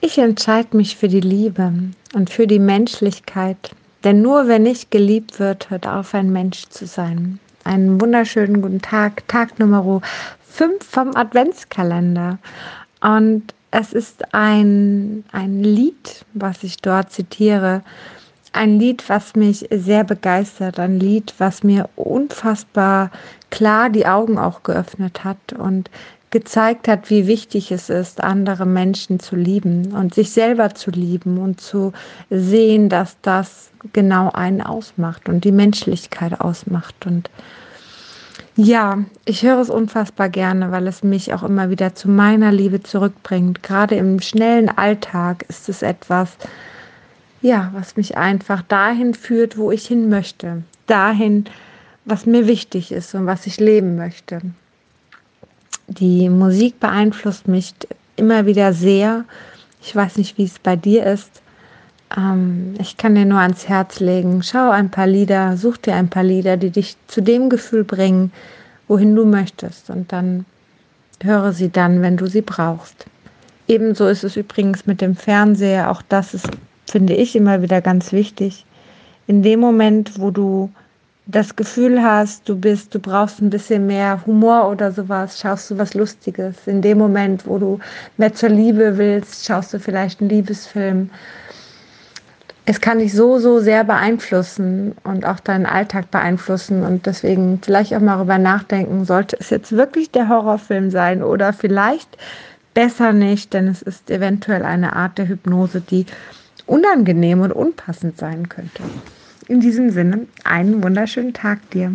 Ich entscheide mich für die Liebe und für die Menschlichkeit, denn nur wenn ich geliebt wird, hört auf, ein Mensch zu sein. Einen wunderschönen guten Tag, Tag Nummer 5 vom Adventskalender. Und es ist ein, ein Lied, was ich dort zitiere. Ein Lied, was mich sehr begeistert. Ein Lied, was mir unfassbar klar die Augen auch geöffnet hat und gezeigt hat, wie wichtig es ist, andere Menschen zu lieben und sich selber zu lieben und zu sehen, dass das genau einen ausmacht und die Menschlichkeit ausmacht. Und ja, ich höre es unfassbar gerne, weil es mich auch immer wieder zu meiner Liebe zurückbringt. Gerade im schnellen Alltag ist es etwas, ja, was mich einfach dahin führt, wo ich hin möchte. Dahin, was mir wichtig ist und was ich leben möchte. Die Musik beeinflusst mich immer wieder sehr. Ich weiß nicht, wie es bei dir ist. Ähm, ich kann dir nur ans Herz legen, schau ein paar Lieder, such dir ein paar Lieder, die dich zu dem Gefühl bringen, wohin du möchtest. Und dann höre sie dann, wenn du sie brauchst. Ebenso ist es übrigens mit dem Fernseher. Auch das ist, finde ich, immer wieder ganz wichtig. In dem Moment, wo du das Gefühl hast, du bist, du brauchst ein bisschen mehr Humor oder sowas, schaust du was Lustiges. In dem Moment, wo du mehr zur Liebe willst, schaust du vielleicht einen Liebesfilm. Es kann dich so, so sehr beeinflussen und auch deinen Alltag beeinflussen und deswegen vielleicht auch mal darüber nachdenken, sollte es jetzt wirklich der Horrorfilm sein oder vielleicht besser nicht, denn es ist eventuell eine Art der Hypnose, die unangenehm und unpassend sein könnte. In diesem Sinne, einen wunderschönen Tag dir.